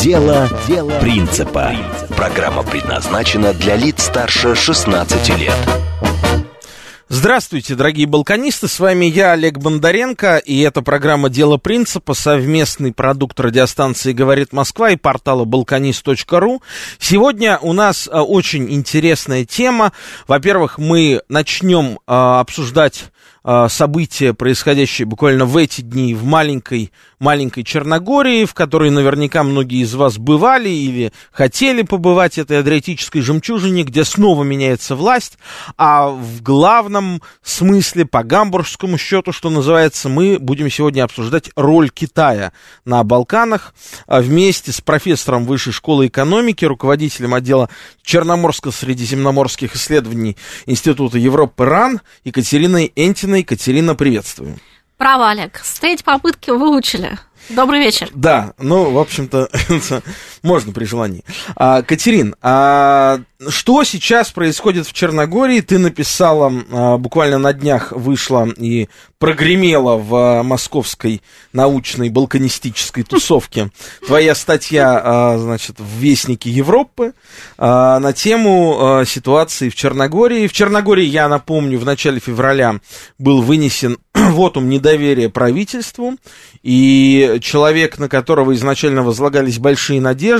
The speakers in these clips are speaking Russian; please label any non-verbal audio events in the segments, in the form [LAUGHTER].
Дело, Дело принципа. Программа предназначена для лиц старше 16 лет. Здравствуйте, дорогие балканисты, с вами я, Олег Бондаренко, и это программа «Дело принципа», совместный продукт радиостанции «Говорит Москва» и портала balkanist.ru. Сегодня у нас а, очень интересная тема. Во-первых, мы начнем а, обсуждать события, происходящие буквально в эти дни в маленькой, маленькой Черногории, в которой наверняка многие из вас бывали или хотели побывать, этой Адриатической жемчужине, где снова меняется власть, а в главном смысле, по гамбургскому счету, что называется, мы будем сегодня обсуждать роль Китая на Балканах а, вместе с профессором Высшей школы экономики, руководителем отдела Черноморско-средиземноморских исследований Института Европы РАН Екатериной Энтиной Екатерина. Екатерина, приветствую. Право, Олег. Стоять попытки выучили. Добрый вечер. Да, ну, в общем-то, [LAUGHS] можно при желании. А, Катерин, а что сейчас происходит в Черногории? Ты написала, а, буквально на днях вышла и прогремела в а, московской научной балканистической тусовке твоя статья, а, значит, в Вестнике Европы а, на тему а, ситуации в Черногории. В Черногории, я напомню, в начале февраля был вынесен [CLEARS THROAT] вотум недоверия правительству, и человек, на которого изначально возлагались большие надежды,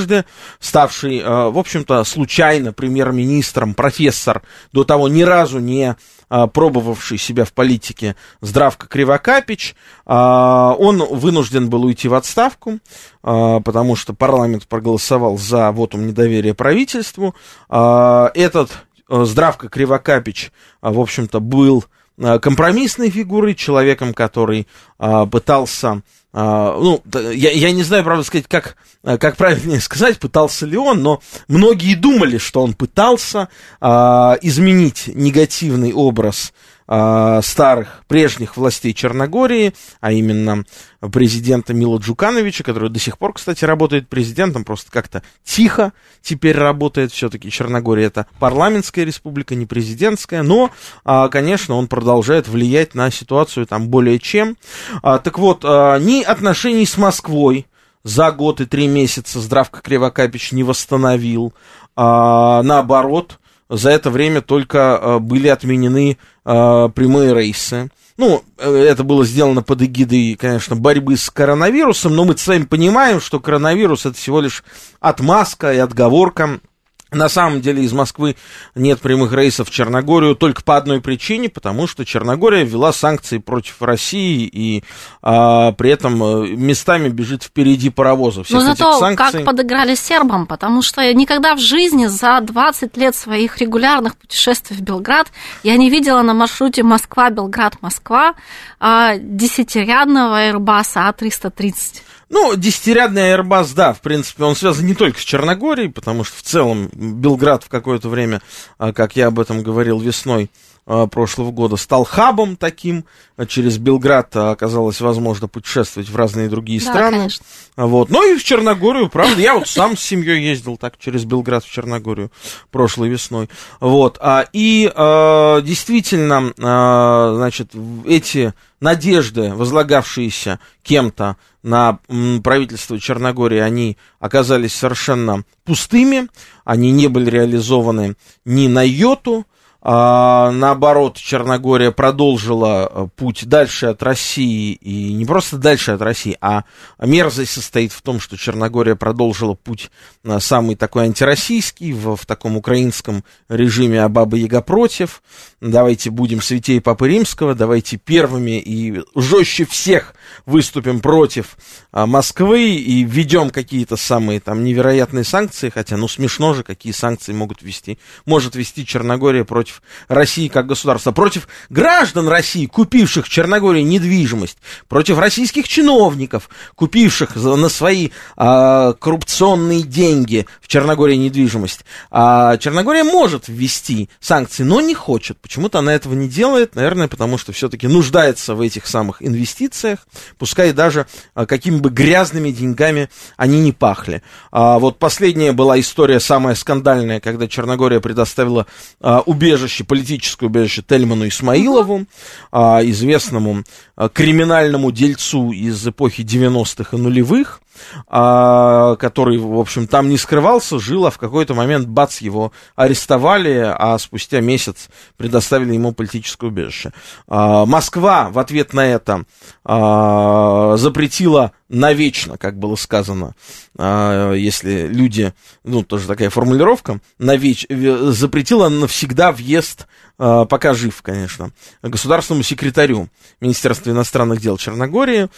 ставший, э, в общем-то, случайно премьер-министром, профессор, до того ни разу не э, пробовавший себя в политике Здравко Кривокапич, э, он вынужден был уйти в отставку, потому что парламент проголосовал за вотум недоверия правительству. Этот Здравко Кривокапич, в общем-то, был Э, компромиссной фигурой, человеком, который а, пытался, а, ну, я, я не знаю, правда сказать, как, как правильнее [LAUGHS] сказать, пытался ли он, но многие думали, что он пытался а, изменить негативный образ а, старых, прежних властей Черногории, а именно президента Мила Джукановича, который до сих пор, кстати, работает президентом, просто как-то тихо теперь работает. Все-таки Черногория это парламентская республика, не президентская, но, а, конечно, он продолжает влиять на ситуацию там более чем. А, так вот, ни отношений с Москвой за год и три месяца Здравко Кривокапич не восстановил. наоборот, за это время только были отменены э, прямые рейсы. Ну, э, это было сделано под эгидой, конечно, борьбы с коронавирусом, но мы с вами понимаем, что коронавирус это всего лишь отмазка и отговорка на самом деле из Москвы нет прямых рейсов в Черногорию только по одной причине, потому что Черногория ввела санкции против России и а, при этом э, местами бежит впереди паровоза. Но зато санкций... как подыграли сербам, потому что никогда в жизни за 20 лет своих регулярных путешествий в Белград я не видела на маршруте Москва-Белград-Москва а, десятирядного Airbus А330. Ну, десятирядный Airbus, да, в принципе, он связан не только с Черногорией, потому что в целом Белград в какое-то время, а, как я об этом говорил весной, прошлого года стал хабом таким. Через Белград оказалось возможно путешествовать в разные другие да, страны. Конечно. Вот. Ну и в Черногорию, правда. Я вот сам с семьей ездил так через Белград в Черногорию прошлой весной. Вот. А, и действительно, значит, эти надежды, возлагавшиеся кем-то на правительство Черногории, они оказались совершенно пустыми, они не были реализованы ни на йоту, а, наоборот, Черногория продолжила э, путь дальше от России, и не просто дальше от России, а мерзость состоит в том, что Черногория продолжила путь э, самый такой антироссийский, в, в таком украинском режиме «А баба Яга против», давайте будем святей Папы Римского, давайте первыми и жестче всех выступим против а, Москвы и введем какие-то самые там невероятные санкции, хотя, ну, смешно же, какие санкции могут ввести, может ввести Черногория против против России как государства, против граждан России, купивших в Черногории недвижимость, против российских чиновников, купивших на свои а, коррупционные деньги в Черногории недвижимость. А Черногория может ввести санкции, но не хочет. Почему-то она этого не делает, наверное, потому что все-таки нуждается в этих самых инвестициях, пускай даже а, какими бы грязными деньгами они не пахли. А, вот последняя была история самая скандальная, когда Черногория предоставила а, убежище, политическое убежище Тельману Исмаилову, а, известному а, криминальному дельцу из эпохи 90-х и нулевых, а, который, в общем, там не скрывался, жил, а в какой-то момент, бац, его арестовали, а спустя месяц предоставили ему политическое убежище. А, Москва в ответ на это а, запретила навечно, как было сказано, а, если люди, ну, тоже такая формулировка, навеч, запретила навсегда въезд, а, пока жив, конечно, государственному секретарю Министерства иностранных дел Черногории,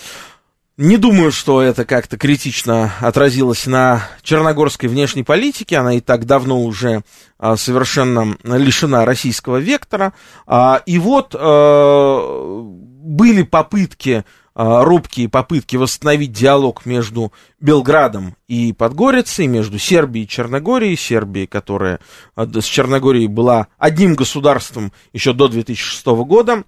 не думаю, что это как-то критично отразилось на черногорской внешней политике. Она и так давно уже а, совершенно лишена российского вектора. А, и вот а, были попытки, робкие попытки восстановить диалог между Белградом и Подгорицей, между Сербией и Черногорией. Сербия, которая с Черногорией была одним государством еще до 2006 года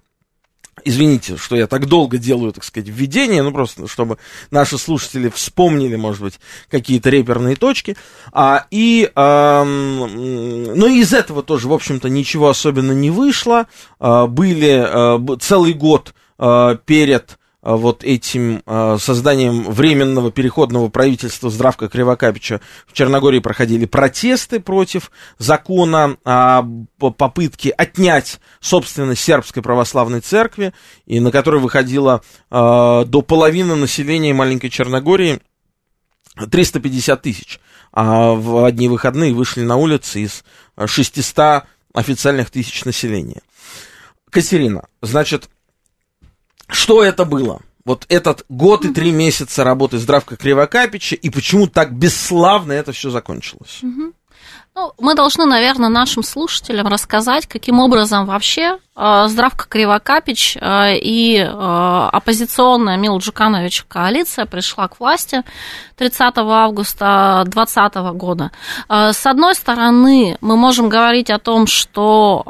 Извините, что я так долго делаю, так сказать, введение, ну просто, чтобы наши слушатели вспомнили, может быть, какие-то реперные точки. А, и, а, ну, из этого тоже, в общем-то, ничего особенно не вышло. А, были а, целый год а, перед вот этим а, созданием временного переходного правительства Здравка Кривокапича в Черногории проходили протесты против закона о попытке отнять собственность сербской православной церкви, и на которой выходило а, до половины населения маленькой Черногории 350 тысяч. А в одни выходные вышли на улицы из 600 официальных тысяч населения. Катерина, значит, что это было? Вот этот год и три месяца работы здравка Кривокапича, и почему так бесславно это все закончилось? Ну, мы должны, наверное, нашим слушателям рассказать, каким образом вообще Здравка Кривокапич э, и э, оппозиционная Мил Джуканович коалиция пришла к власти 30 августа 2020 года. С одной стороны, мы можем говорить о том, что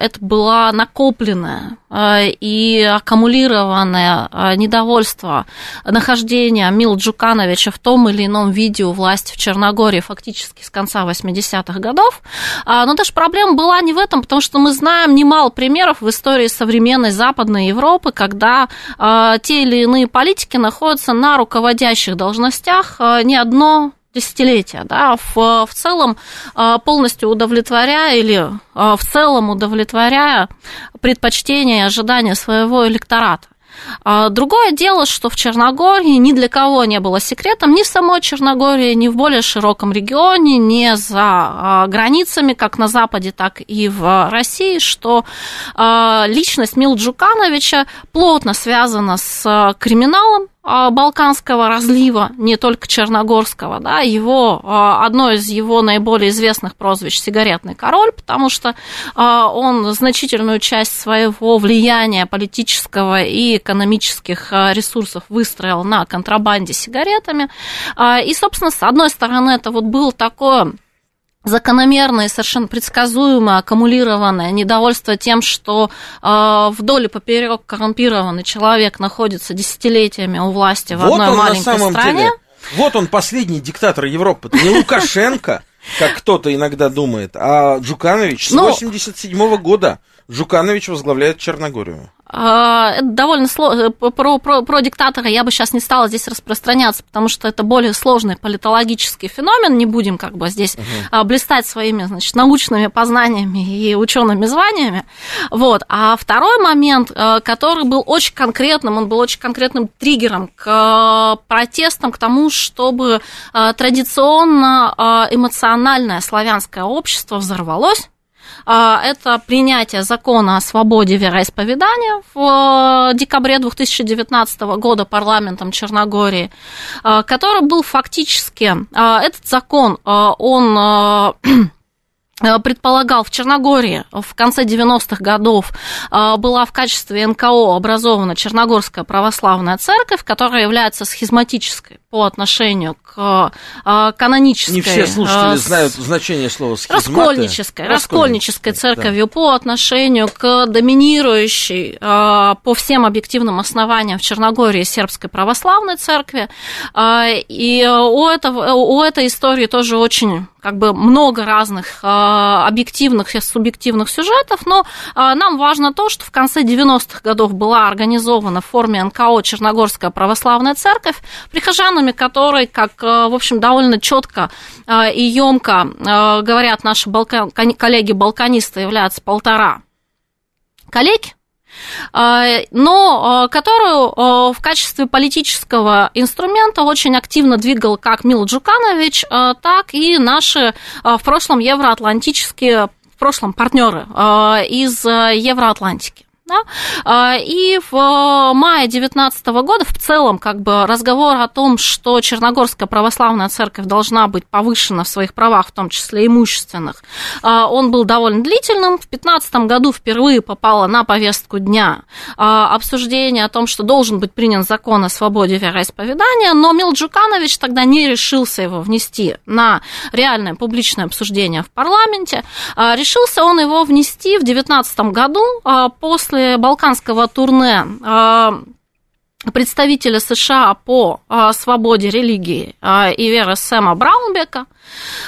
это была накопленная и аккумулированное недовольство нахождения Мил Джукановича в том или ином виде у власти в Черногории фактически с конца 80-х 90-х годов. А, но даже проблема была не в этом, потому что мы знаем немало примеров в истории современной Западной Европы, когда а, те или иные политики находятся на руководящих должностях а, не одно десятилетия, да, в, в целом полностью удовлетворяя или в целом удовлетворяя предпочтения и ожидания своего электората. А, другое дело, что в Черногории ни для кого не было секретом, ни в самой Черногории, ни в более широком регионе, ни за а, границами, как на Западе, так и в России, что а, личность Мил Джукановича плотно связана с криминалом, балканского разлива, не только черногорского, да, его, а, одно из его наиболее известных прозвищ «Сигаретный король», потому что а, он значительную часть своего влияния политического и экономических ресурсов выстроил на контрабанде сигаретами. И, собственно, с одной стороны, это вот было такое закономерное, совершенно предсказуемое, аккумулированное недовольство тем, что э, вдоль и поперек коррумпированный человек находится десятилетиями у власти в вот одной маленькой стране. Деле, вот он последний диктатор Европы, не Лукашенко, как кто-то иногда думает, а Джуканович с 87 ну, года. Жуканович возглавляет Черногорию. А, это довольно сложно. Э, про, про, про диктатора я бы сейчас не стала здесь распространяться, потому что это более сложный политологический феномен. Не будем как бы здесь угу. блистать своими значит, научными познаниями и учеными званиями. Вот. А второй момент, э, который был очень конкретным, он был очень конкретным триггером к э, протестам, к тому, чтобы традиционно эмоциональное славянское общество взорвалось это принятие закона о свободе вероисповедания в э, декабре 2019 года парламентом Черногории, а, который был фактически, а, этот закон, он [CLEARS THROAT] Э, предполагал в Черногории в конце 90-х годов была в качестве НКО образована Черногорская православная церковь, которая является схизматической по отношению к э, канонической... Не все слушатели знают значение слова схизматы. Раскольнической, раскольнической церковью да. по отношению к доминирующей по всем объективным основаниям в Черногории сербской православной церкви. И у, этого, у этой истории тоже очень как бы много разных а, объективных и субъективных сюжетов, но а, нам важно то, что в конце 90-х годов была организована в форме НКО Черногорская православная церковь, прихожанами которой, как, а, в общем, довольно четко и емко говорят наши коллеги-балканисты, являются полтора коллеги, но которую в качестве политического инструмента очень активно двигал как Мил Джуканович, так и наши в прошлом евроатлантические, в прошлом партнеры из Евроатлантики. Да? А, и в э, мае 2019 года в целом как бы разговор о том, что Черногорская православная церковь должна быть повышена в своих правах, в том числе имущественных, а, он был довольно длительным. В 2015 году впервые попало на повестку дня а, обсуждение о том, что должен быть принят закон о свободе вероисповедания, но Мил Джуканович тогда не решился его внести на реальное публичное обсуждение в парламенте. Решился он его внести в 2019 году после после балканского турне а, представителя США по а, свободе религии а, и веры Сэма Браунбека.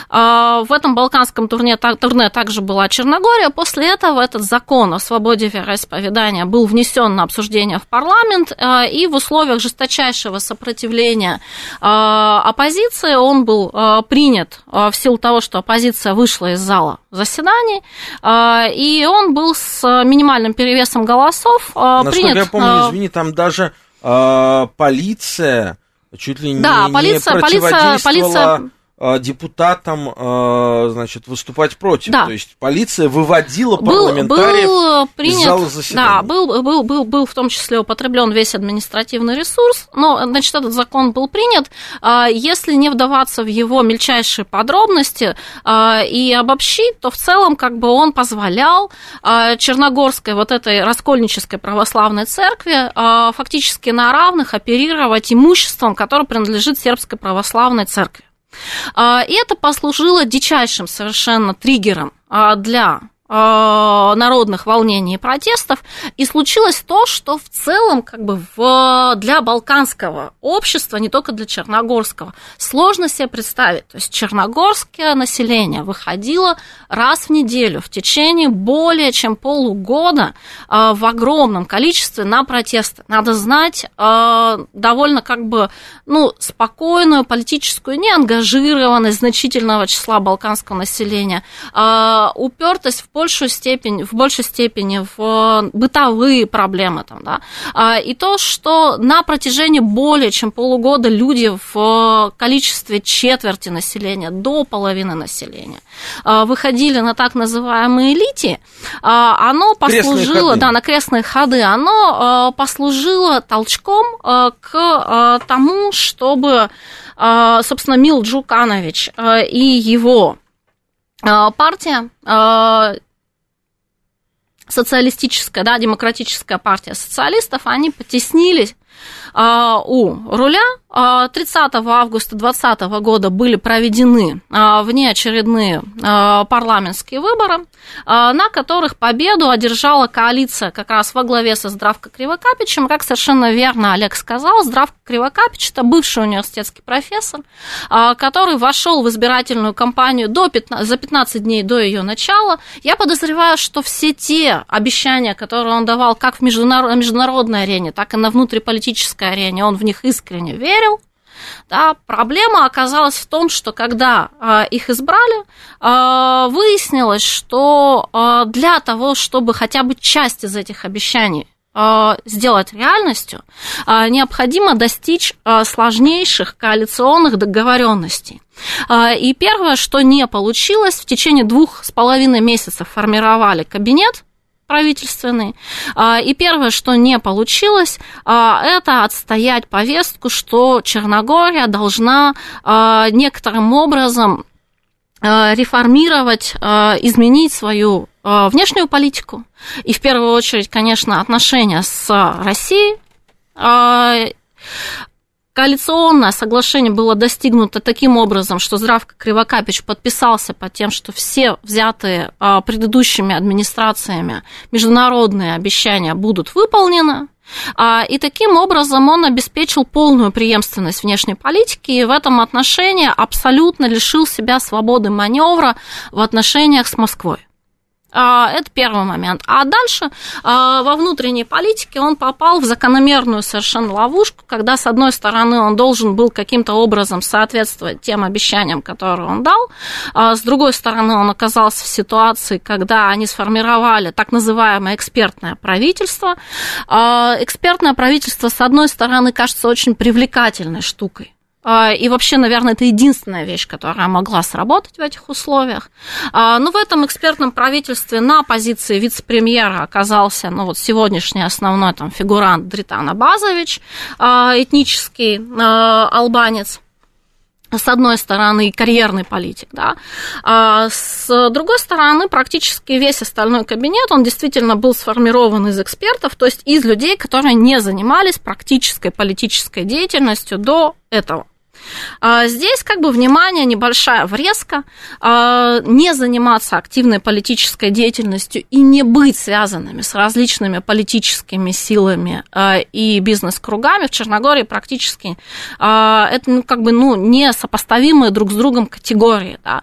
А, в этом балканском турне, турне также была Черногория. После этого этот закон о свободе вероисповедания был внесен на обсуждение в парламент, и в условиях жесточайшего сопротивления оппозиции он был принят в силу того, что оппозиция вышла из зала заседаний, и он был с минимальным перевесом голосов Насколько принят. я помню, извини, там даже э, полиция чуть ли да, не, полиция, не противодействовала полиция, полиция депутатам, э, значит, выступать против. Да. То есть полиция выводила был, парламентариев был принят, из зала заседания. Да, был, был, был, был в том числе употреблен весь административный ресурс, но, значит, этот закон был принят. А если не вдаваться в его мельчайшие подробности а, и обобщить, то в целом как бы он позволял а, Черногорской вот этой раскольнической православной церкви фактически на равных оперировать имуществом, которое принадлежит сербской православной церкви. А, и это послужило дичайшим совершенно триггером а, для народных волнений и протестов, и случилось то, что в целом как бы в, для балканского общества, не только для черногорского, сложно себе представить. То есть черногорское население выходило раз в неделю в течение более чем полугода э, в огромном количестве на протесты. Надо знать э, довольно как бы ну, спокойную политическую неангажированность значительного числа балканского населения, упертость в большую степень, в большей степени в э, бытовые проблемы там, да, а, и то, что на протяжении более чем полугода люди в количестве четверти населения, до половины населения, а, выходили на так называемые элити, а, оно послужило, да, на крестные ходы, оно послужило толчком к тому, чтобы, собственно, Мил Джуканович и его партия социалистическая, да, демократическая партия социалистов, они потеснились у руля 30 а, августа 2020 года были проведены а, внеочередные парламентские выборы, на которых победу одержала коалиция как раз во главе со Здравко Кривокапичем. Как совершенно верно Олег сказал, Здравко Кривокапич – это бывший университетский профессор, который вошел в избирательную кампанию до 15, за 15 дней до ее начала. Я подозреваю, что все те обещания, которые он давал как в международной арене, так и на внутриполитической арене, он в них искренне верил. Да, проблема оказалась в том, что когда э, их избрали, э, выяснилось, что э, для того, чтобы хотя бы часть из этих обещаний сделать реальностью, необходимо достичь сложнейших коалиционных договоренностей. И первое, что не получилось, в течение двух с половиной месяцев формировали кабинет, правительственный. А, и первое, что не получилось, а, это отстоять повестку, что Черногория должна а, некоторым образом реформировать, изменить свою внешнюю политику. И в первую очередь, конечно, отношения с Россией. Коалиционное соглашение было достигнуто таким образом, что Здравко Кривокапич подписался под тем, что все взятые предыдущими администрациями международные обещания будут выполнены. А, и таким образом он обеспечил полную преемственность внешней политики и в этом отношении абсолютно лишил себя свободы маневра в отношениях с Москвой. А, это первый момент. А дальше а, во внутренней политике он попал в закономерную совершенно ловушку, когда, с одной стороны, он должен был каким-то образом соответствовать тем обещаниям, которые он дал, а с другой стороны, он оказался в ситуации, когда они сформировали так называемое экспертное правительство. Экспертное правительство, с одной стороны, кажется очень привлекательной штукой. А, и вообще, наверное, это единственная вещь, которая могла сработать в этих условиях. А, но в этом экспертном правительстве на позиции вице-премьера оказался ну, вот сегодняшний основной там, фигурант Дритана Базович, а, этнический албанец с одной стороны, карьерный политик, да, а с другой стороны, практически весь остальной кабинет, он действительно был сформирован из экспертов, то есть из людей, которые не занимались практической политической деятельностью до этого. А здесь как бы внимание, небольшая врезка, а, не заниматься активной политической деятельностью и не быть связанными с различными политическими силами а, и бизнес-кругами в Черногории практически это ну, как бы ну, не сопоставимые друг с другом категории. Да.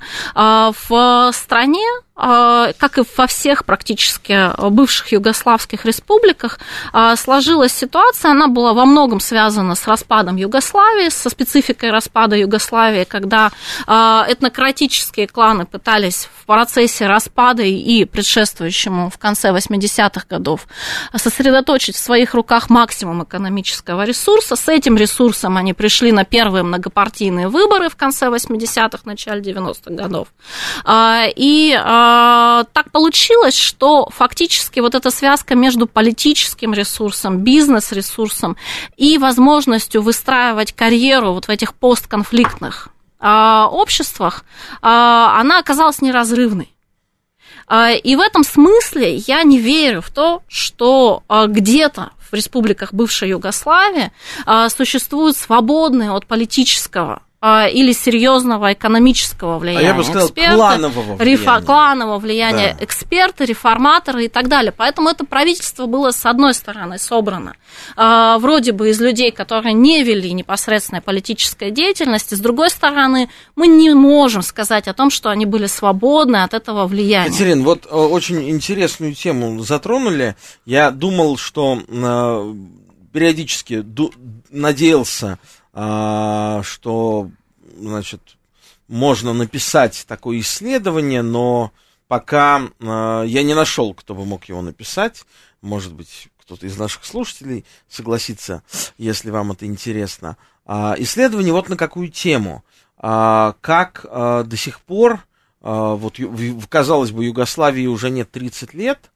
В стране как и во всех практически бывших югославских республиках, а, сложилась ситуация, она была во многом связана с распадом Югославии, со спецификой распада Югославии, когда а, этнократические кланы пытались в процессе распада и предшествующему в конце 80-х годов сосредоточить в своих руках максимум экономического ресурса. С этим ресурсом они пришли на первые многопартийные выборы в конце 80-х, начале 90-х годов. И а, так получилось, что фактически вот эта связка между политическим ресурсом, бизнес-ресурсом и возможностью выстраивать карьеру вот в этих постконфликтных а, обществах, а, она оказалась неразрывной. И в этом смысле я не верю в то, что где-то в республиках бывшей Югославии существуют свободные от политического а, или серьезного экономического влияния. А я бы сказал, эксперты, кланового влияния. Рефа, кланового влияния да. эксперты, реформаторы и так далее. Поэтому это правительство было, с одной стороны, собрано э, вроде бы из людей, которые не вели непосредственной политической деятельности, с другой стороны, мы не можем сказать о том, что они были свободны от этого влияния. Катерин, вот э, очень интересную тему затронули. Я думал, что э, периодически надеялся а, что, значит, можно написать такое исследование, но пока а, я не нашел, кто бы мог его написать. Может быть, кто-то из наших слушателей согласится, если вам это интересно. А, исследование вот на какую тему. Как до сих пор, вот, казалось бы, Югославии уже нет 30 лет,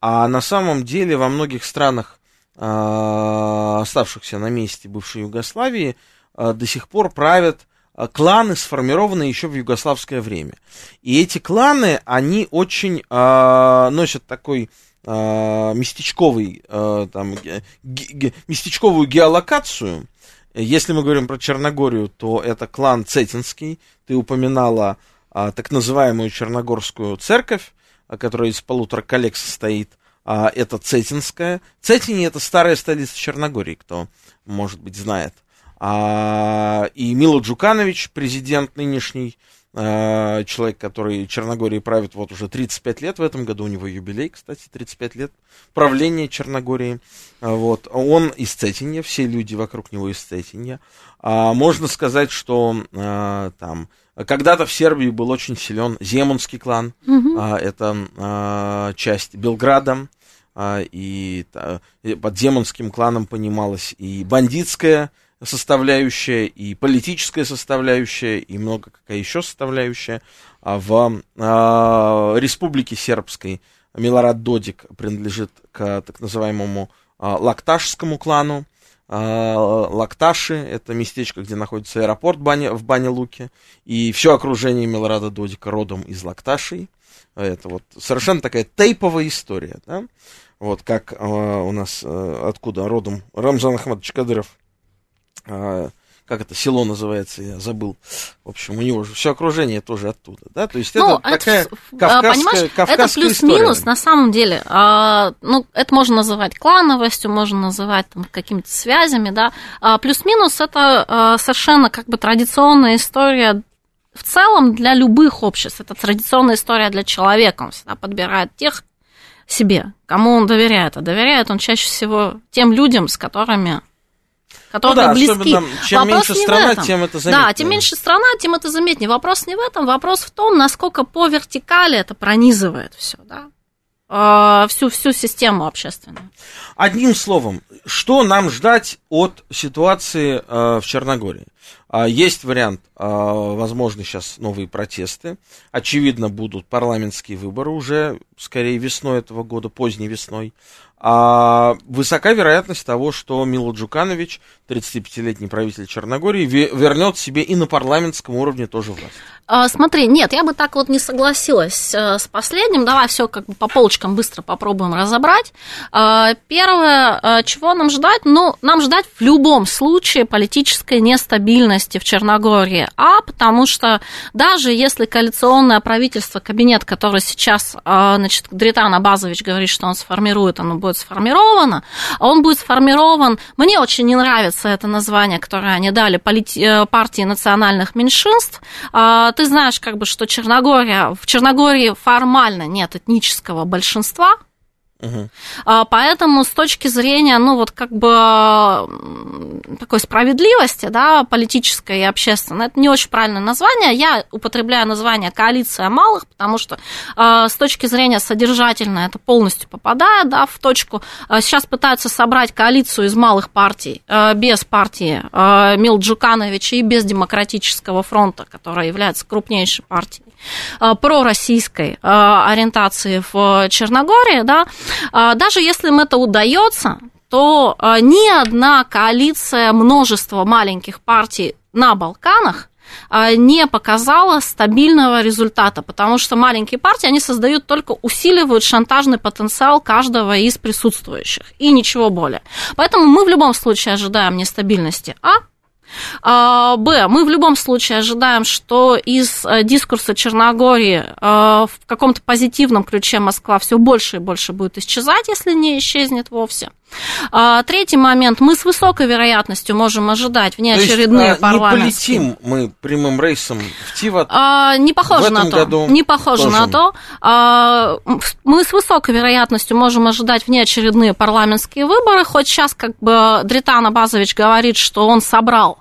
а на самом деле во многих странах а, оставшихся на месте бывшей Югославии а, до сих пор правят а, кланы, сформированные еще в югославское время. И эти кланы, они очень э, носят такой э, местечковый, э, там, ге, ге, местечковую геолокацию. Если мы говорим про Черногорию, то это клан Цетинский. Ты упоминала э, так называемую Черногорскую церковь, которая из полутора коллег состоит а, это Цетинская. Цетини это старая столица Черногории, кто, может быть, знает. А, и Мило Джуканович, президент нынешний, а, человек, который Черногории правит вот уже 35 лет, в этом году у него юбилей, кстати, 35 лет правления Черногории. А, вот. Он из Цетинья, все люди вокруг него из Цетинья. А, можно сказать, что а, там когда-то в Сербии был очень силен Земунский клан, угу. а, это а, часть Белграда, а, и, а, под Земунским кланом понималась и бандитская составляющая, и политическая составляющая, и много какая еще составляющая. А в а, Республике Сербской Милорад Додик принадлежит к так называемому а, Лакташскому клану, Лакташи, это местечко, где находится аэропорт в Бане-Луке, и все окружение Милорада Додика родом из Лакташей. Это вот совершенно такая тейповая история, да? Вот как э, у нас, э, откуда родом Рамзан Ахмадович Кадыров, э, как это село называется, я забыл. В общем, у него же все окружение тоже оттуда, да, то есть ну, это, это такая кавказская, кавказская Это плюс-минус, на самом деле, а, ну, это можно называть клановостью, можно называть там какими-то связями, да, а, плюс-минус это а, совершенно как бы традиционная история в целом для любых обществ. Это традиционная история для человека, он всегда подбирает тех себе, кому он доверяет, а доверяет он чаще всего тем людям, с которыми которые ну да, близки. Чем вопрос меньше страна, тем это заметнее. Да, тем меньше страна, тем это заметнее. Вопрос не в этом, вопрос в том, насколько по вертикали это пронизывает все, да, а, всю, всю систему общественную. Одним словом, что нам ждать от ситуации э, в Черногории? А, есть вариант, а, возможно, сейчас новые протесты. Очевидно, будут парламентские выборы уже, скорее, весной этого года, поздней весной. А высока вероятность того, что Мило Джуканович, 35-летний правитель Черногории, вернет себе и на парламентском уровне тоже власть. А, смотри, нет, я бы так вот не согласилась э, с последним. Давай все как бы по полочкам быстро попробуем разобрать. А, первое, э, чего нам ждать? Ну, нам ждать в любом случае политической нестабильности в Черногории. А потому что даже если коалиционное правительство, кабинет, который сейчас, э, значит, Дритан Абазович говорит, что он сформирует, оно будет сформировано, а он будет сформирован... Мне очень не нравится это название, которое они дали, партии национальных меньшинств. А, ты знаешь, как бы, что Черногория, в Черногории формально нет этнического большинства, Угу. Поэтому с точки зрения, ну, вот как бы такой справедливости, да, политической и общественной, это не очень правильное название. Я употребляю название коалиция малых, потому что а, с точки зрения содержательной это полностью попадает, да, в точку. А, сейчас пытаются собрать коалицию из малых партий, без партии Мил Джукановича и без Демократического фронта, которая является крупнейшей партией пророссийской ориентации в Черногории, да, а, даже если им это удается, то ни одна коалиция множества маленьких партий на Балканах не показала стабильного результата, потому что маленькие партии, они создают только усиливают шантажный потенциал каждого из присутствующих, и ничего более. Поэтому мы в любом случае ожидаем нестабильности А, а, Б. Мы в любом случае ожидаем, что из э, дискурса Черногории э, в каком-то позитивном ключе Москва все больше и больше будет исчезать, если не исчезнет вовсе. А, третий момент. Мы с высокой вероятностью можем ожидать внеочередные то есть, парламентские... не полетим мы прямым рейсом в Тиват а, Не похоже на то. Году не похоже тоже. на то. А, мы с высокой вероятностью можем ожидать внеочередные парламентские выборы, хоть сейчас как бы Дритан Абазович говорит, что он собрал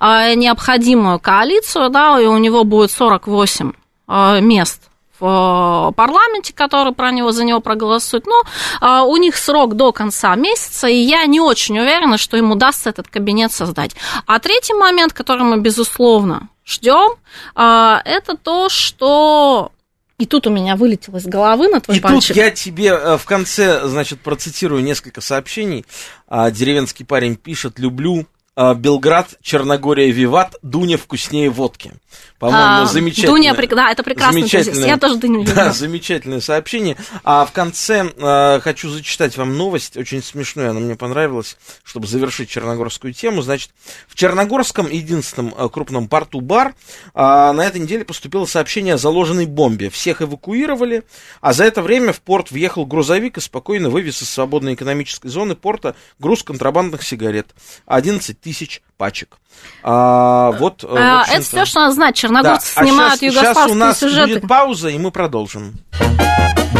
а, необходимую коалицию, да, и у него будет 48 а, мест в парламенте, который про него за него проголосует. Но а, у них срок до конца месяца, и я не очень уверена, что им удастся этот кабинет создать. А третий момент, который мы, безусловно, ждем, это то, что и тут у меня вылетело из головы на твой И пальчик. тут я тебе э, в конце, значит, процитирую несколько сообщений. Деревенский парень пишет, люблю а, Белград, Черногория, Виват, Дуня вкуснее водки. По-моему, а, замечательно. Дуня, да, это прекрасно. Я тоже Дуню [LAUGHS] люблю. Да, замечательное сообщение. А в конце э, хочу зачитать вам новость, очень смешную, она мне понравилась, чтобы завершить черногорскую тему. Значит, в Черногорском единственном э, крупном порту Бар э, на этой неделе поступило сообщение о заложенной бомбе. Всех эвакуировали, а за это время в порт въехал грузовик и спокойно вывез из свободной экономической зоны порта груз контрабандных сигарет. 11 тысяч пачек. А, вот, э, а, это все, что надо знать. Черногорцы да. снимают а сейчас, югославские сейчас у нас сюжеты. будет пауза, и мы продолжим.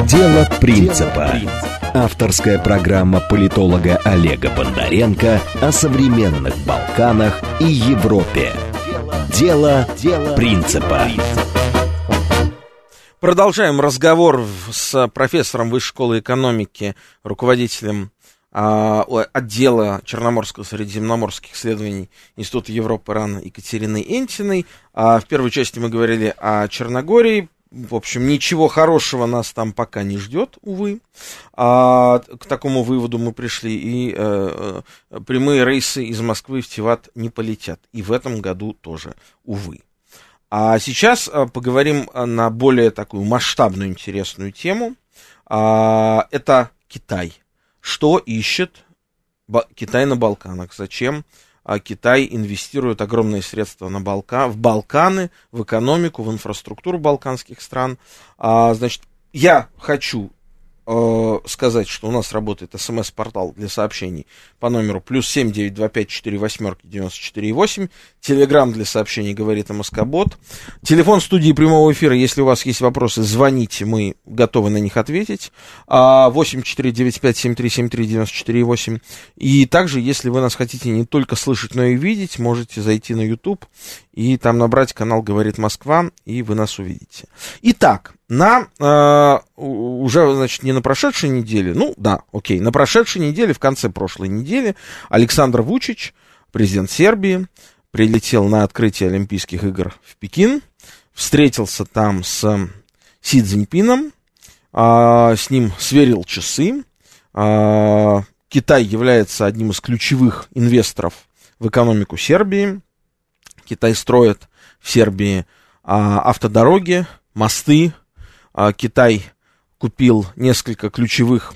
Дело принципа. Авторская программа политолога Олега Бондаренко о современных Балканах и Европе. Дело, Дело принципа. Продолжаем разговор с профессором Высшей школы экономики, руководителем отдела Черноморского средиземноморских исследований Института Европы РАН Екатерины Энтиной. А в первой части мы говорили о Черногории, в общем, ничего хорошего нас там пока не ждет, увы. А, к такому выводу мы пришли. И э, э, прямые рейсы из Москвы в Тиват не полетят. И в этом году тоже, увы. А сейчас э, поговорим на более такую масштабную интересную тему. А, это Китай. Что ищет Китай на Балканах? Зачем? а Китай инвестирует огромные средства на Балка, в Балканы, в экономику, в инфраструктуру балканских стран. А, значит, я хочу Э, сказать, что у нас работает смс-портал для сообщений по номеру плюс семь девять два пять четыре восьмерки девяносто четыре восемь. Телеграмм для сообщений говорит МСК-бот. Телефон студии прямого эфира, если у вас есть вопросы, звоните, мы готовы на них ответить. А, восемь четыре девять пять семь три семь три девяносто четыре восемь. И также, если вы нас хотите не только слышать, но и видеть, можете зайти на YouTube и там набрать канал «Говорит Москва», и вы нас увидите. Итак, на э, уже, значит, не на прошедшей неделе, ну да, окей, на прошедшей неделе, в конце прошлой недели, Александр Вучич, президент Сербии, прилетел на открытие Олимпийских игр в Пекин, встретился там с Си Цзиньпином, э, с ним сверил часы. Э, Китай является одним из ключевых инвесторов в экономику Сербии. Китай строит в Сербии э, автодороги, мосты, Китай купил несколько ключевых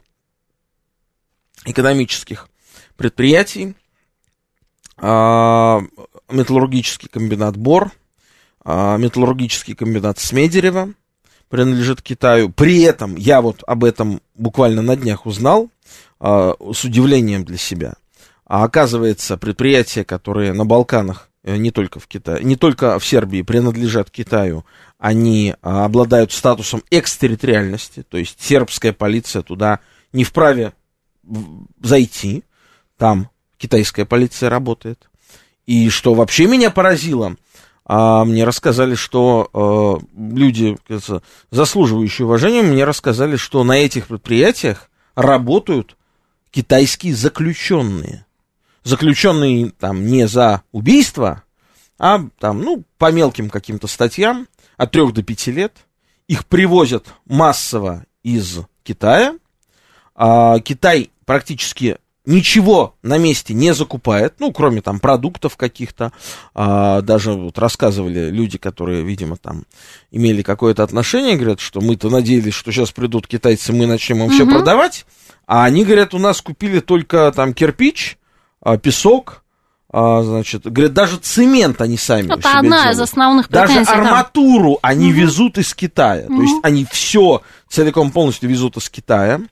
экономических предприятий. А, металлургический комбинат Бор, а, металлургический комбинат Смедерева принадлежит Китаю. При этом я вот об этом буквально на днях узнал с удивлением для себя. А оказывается, предприятия, которые на Балканах, не только в Китае, не только в Сербии принадлежат Китаю, они а, обладают статусом экстерриториальности, то есть сербская полиция туда не вправе зайти, там китайская полиция работает. И что вообще меня поразило, а, мне рассказали, что а, люди, кажется, заслуживающие уважения, мне рассказали, что на этих предприятиях работают китайские заключенные. Заключенные там не за убийство, а там, ну, по мелким каким-то статьям, от 3 до 5 лет. Их привозят массово из Китая. А, Китай практически ничего на месте не закупает, ну, кроме там продуктов каких-то. А, даже вот рассказывали люди, которые, видимо, там имели какое-то отношение, говорят, что мы-то надеялись, что сейчас придут китайцы, мы начнем им угу. все продавать. А они говорят, у нас купили только там кирпич, песок, а, значит, говорят, даже цемент они сами Это одна делают. из основных Даже арматуру да. они угу. везут из Китая. Угу. То есть они все целиком полностью везут из Китая.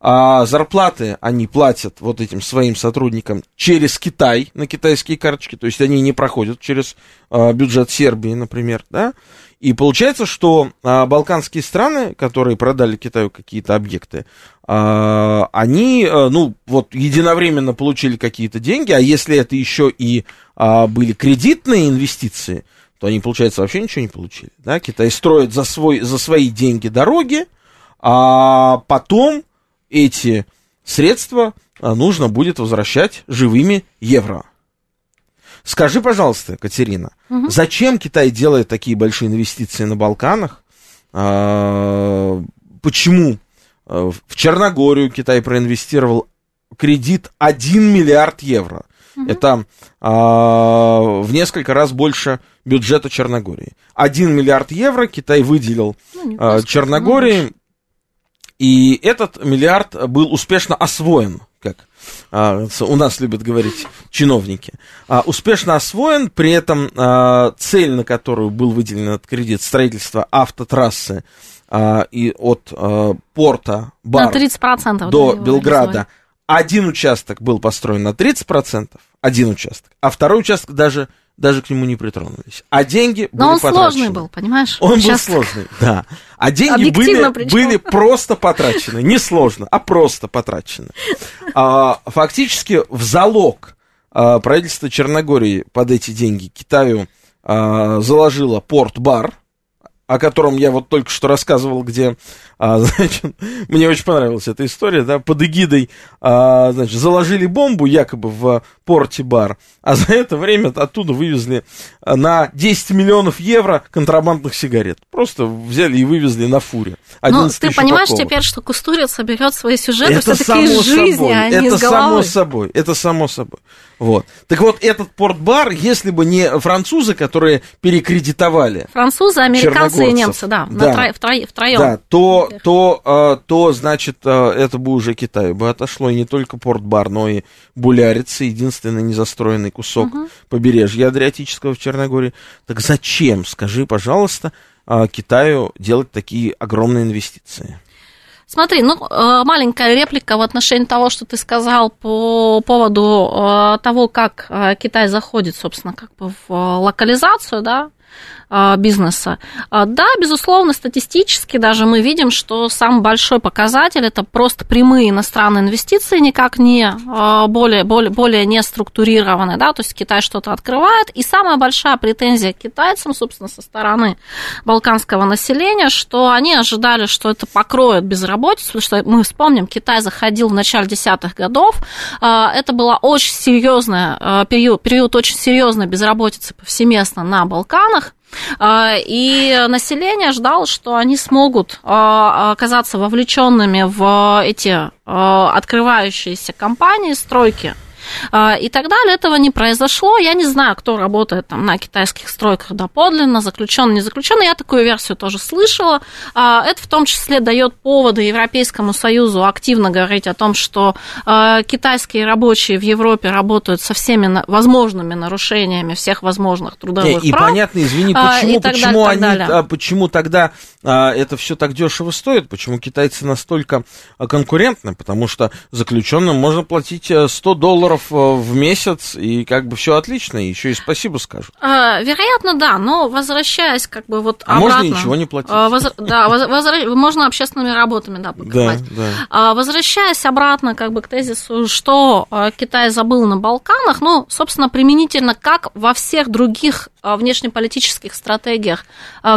А зарплаты они платят вот этим своим сотрудникам через Китай на китайские карточки. То есть они не проходят через а, бюджет Сербии, например, да. И получается, что а, балканские страны, которые продали Китаю какие-то объекты, а, они, а, ну, вот единовременно получили какие-то деньги, а если это еще и а, были кредитные инвестиции, то они, получается, вообще ничего не получили. Да? Китай строит за, свой, за свои деньги дороги, а потом эти средства а, нужно будет возвращать живыми евро. Скажи, пожалуйста, Катерина, угу. зачем Китай делает такие большие инвестиции на Балканах? А, почему а, в Черногорию Китай проинвестировал кредит 1 миллиард евро? Угу. Это а, в несколько раз больше бюджета Черногории. 1 миллиард евро Китай выделил ну, а, Черногории, и этот миллиард был успешно освоен как а, у нас любят говорить чиновники, а, успешно освоен, при этом а, цель, на которую был выделен этот кредит, строительство автотрассы а, и от а, порта Бар 30% до Белграда, один участок был построен на 30%, один участок, а второй участок даже даже к нему не притронулись. А деньги Но были он потрачены. сложный был, понимаешь? Он Сейчас... был сложный, да. А деньги были, были просто потрачены. Не сложно, а просто потрачены. А, фактически в залог а, правительство Черногории под эти деньги Китаю а, заложило порт-бар, о котором я вот только что рассказывал, где, а, [LAUGHS] значит, мне очень понравилась эта история, да, под эгидой, а, значит, заложили бомбу якобы в порте бар, а за это время оттуда вывезли на 10 миллионов евро контрабандных сигарет. Просто взяли и вывезли на фуре. Ну, ты понимаешь упаковок. теперь, что Кустурица берет свои сюжеты это все-таки из жизни, собой, а не Это из головы. само собой, это само собой. Вот. Так вот, этот порт-бар, если бы не французы, которые перекредитовали... Французы, американцы и немцы, да, да. Тро... втроем. Да, то, то, то, то, значит, э, это бы уже Китаю бы отошло, и не только порт-бар, но и Булярица, единственный незастроенный кусок угу. побережья Адриатического в Черногории. Так зачем, скажи, пожалуйста, э, Китаю делать такие огромные инвестиции? Смотри, ну, э, маленькая реплика в отношении того, что ты сказал по поводу того, как Китай заходит, собственно, как бы в локализацию, да, бизнеса. А, да, безусловно, статистически даже мы видим, что самый большой показатель это просто прямые иностранные инвестиции, никак не а, более, более, более не структурированные, да, то есть Китай что-то открывает. И самая большая претензия к китайцам, собственно, со стороны балканского населения, что они ожидали, что это покроет безработицу, потому что мы вспомним, Китай заходил в начале десятых годов, это была очень серьезная период, период очень серьезной безработицы повсеместно на Балканах, а, и население ждало, что они смогут а, оказаться вовлеченными в эти а, открывающиеся компании, стройки. а, и так далее. Этого не произошло. Я не знаю, кто работает там на китайских стройках доподлинно, заключен, не заключен. Я такую версию тоже слышала. А, это в том числе дает поводы Европейскому Союзу активно говорить о том, что а, китайские рабочие в Европе работают со всеми возможными нарушениями всех возможных трудовых и, прав. И понятно, извини, почему, почему, далее, они, почему тогда это все так дешево стоит, почему китайцы настолько конкурентны, потому что заключенным можно платить 100 э, долларов долларов э, в месяц, и как бы все отлично, и еще и спасибо скажут. А, вероятно, да, но возвращаясь как бы вот а обратно... можно ничего не платить. А, воз, да, возвращ, можно общественными работами, да, покрывать. Да, да. А, возвращаясь обратно как бы к тезису, что а, Китай забыл на Балканах, ну, собственно, применительно как во всех других внешнеполитических стратегиях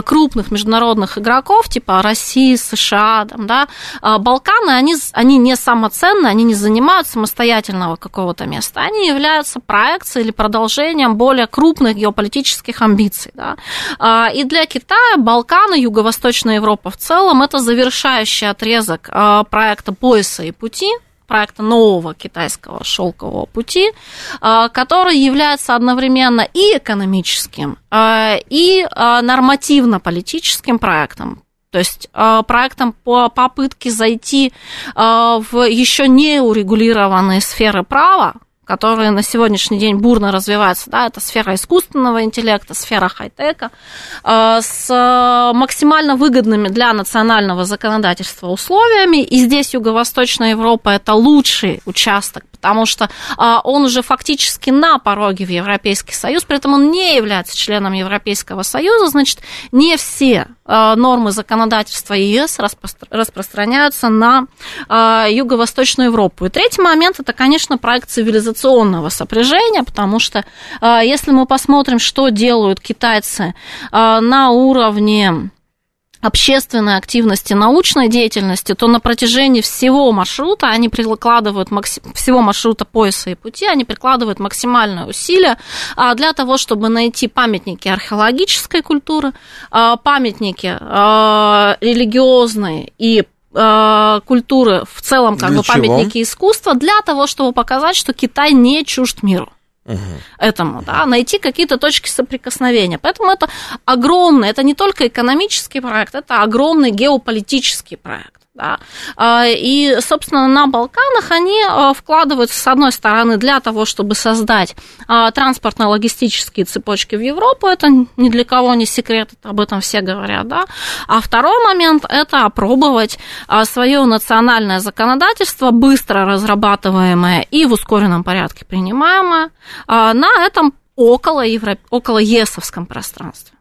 крупных международных игроков, типа России, США, там, да, Балканы, они, они не самоценны, они не занимают самостоятельного какого-то места, они являются проекцией или продолжением более крупных геополитических амбиций. Да. А, и для Китая Балканы, Юго-Восточная Европа в целом, это завершающий отрезок а, проекта пояса и пути, проекта нового китайского шелкового пути, а, который является одновременно и экономическим, и нормативно-политическим проектом. То есть проектом по попытке зайти в еще не урегулированные сферы права, которые на сегодняшний день бурно развиваются, да, это сфера искусственного интеллекта, сфера хай-тека, с максимально выгодными для национального законодательства условиями. И здесь Юго-Восточная Европа это лучший участок потому что а, он уже фактически на пороге в Европейский Союз, при этом он не является членом Европейского Союза, значит, не все а, нормы законодательства ЕС распро- распространяются на Юго-Восточную Европу. И третий момент это, конечно, проект цивилизационного сопряжения, потому что а, если мы посмотрим, что делают китайцы а, на уровне общественной активности, научной деятельности, то на протяжении всего маршрута они прикладывают всего маршрута пояса и пути, они прикладывают максимальное усилие а, для того, чтобы найти памятники археологической культуры, памятники религиозные и культуры в целом, как для бы памятники искусства, для того, чтобы показать, что Китай не чужд миру угу. этому, да, найти какие-то точки соприкосновения. Поэтому это огромный, это не только экономический проект, это огромный геополитический проект. Да. А, и, собственно, на Балканах они а, вкладываются, с одной стороны, для того, чтобы создать а, транспортно-логистические цепочки в Европу. Это ни для кого не секрет, об этом все говорят. Да. А второй момент – это опробовать свое национальное законодательство, быстро разрабатываемое и в ускоренном порядке принимаемое, на этом около, Европ... около ЕСовском пространстве.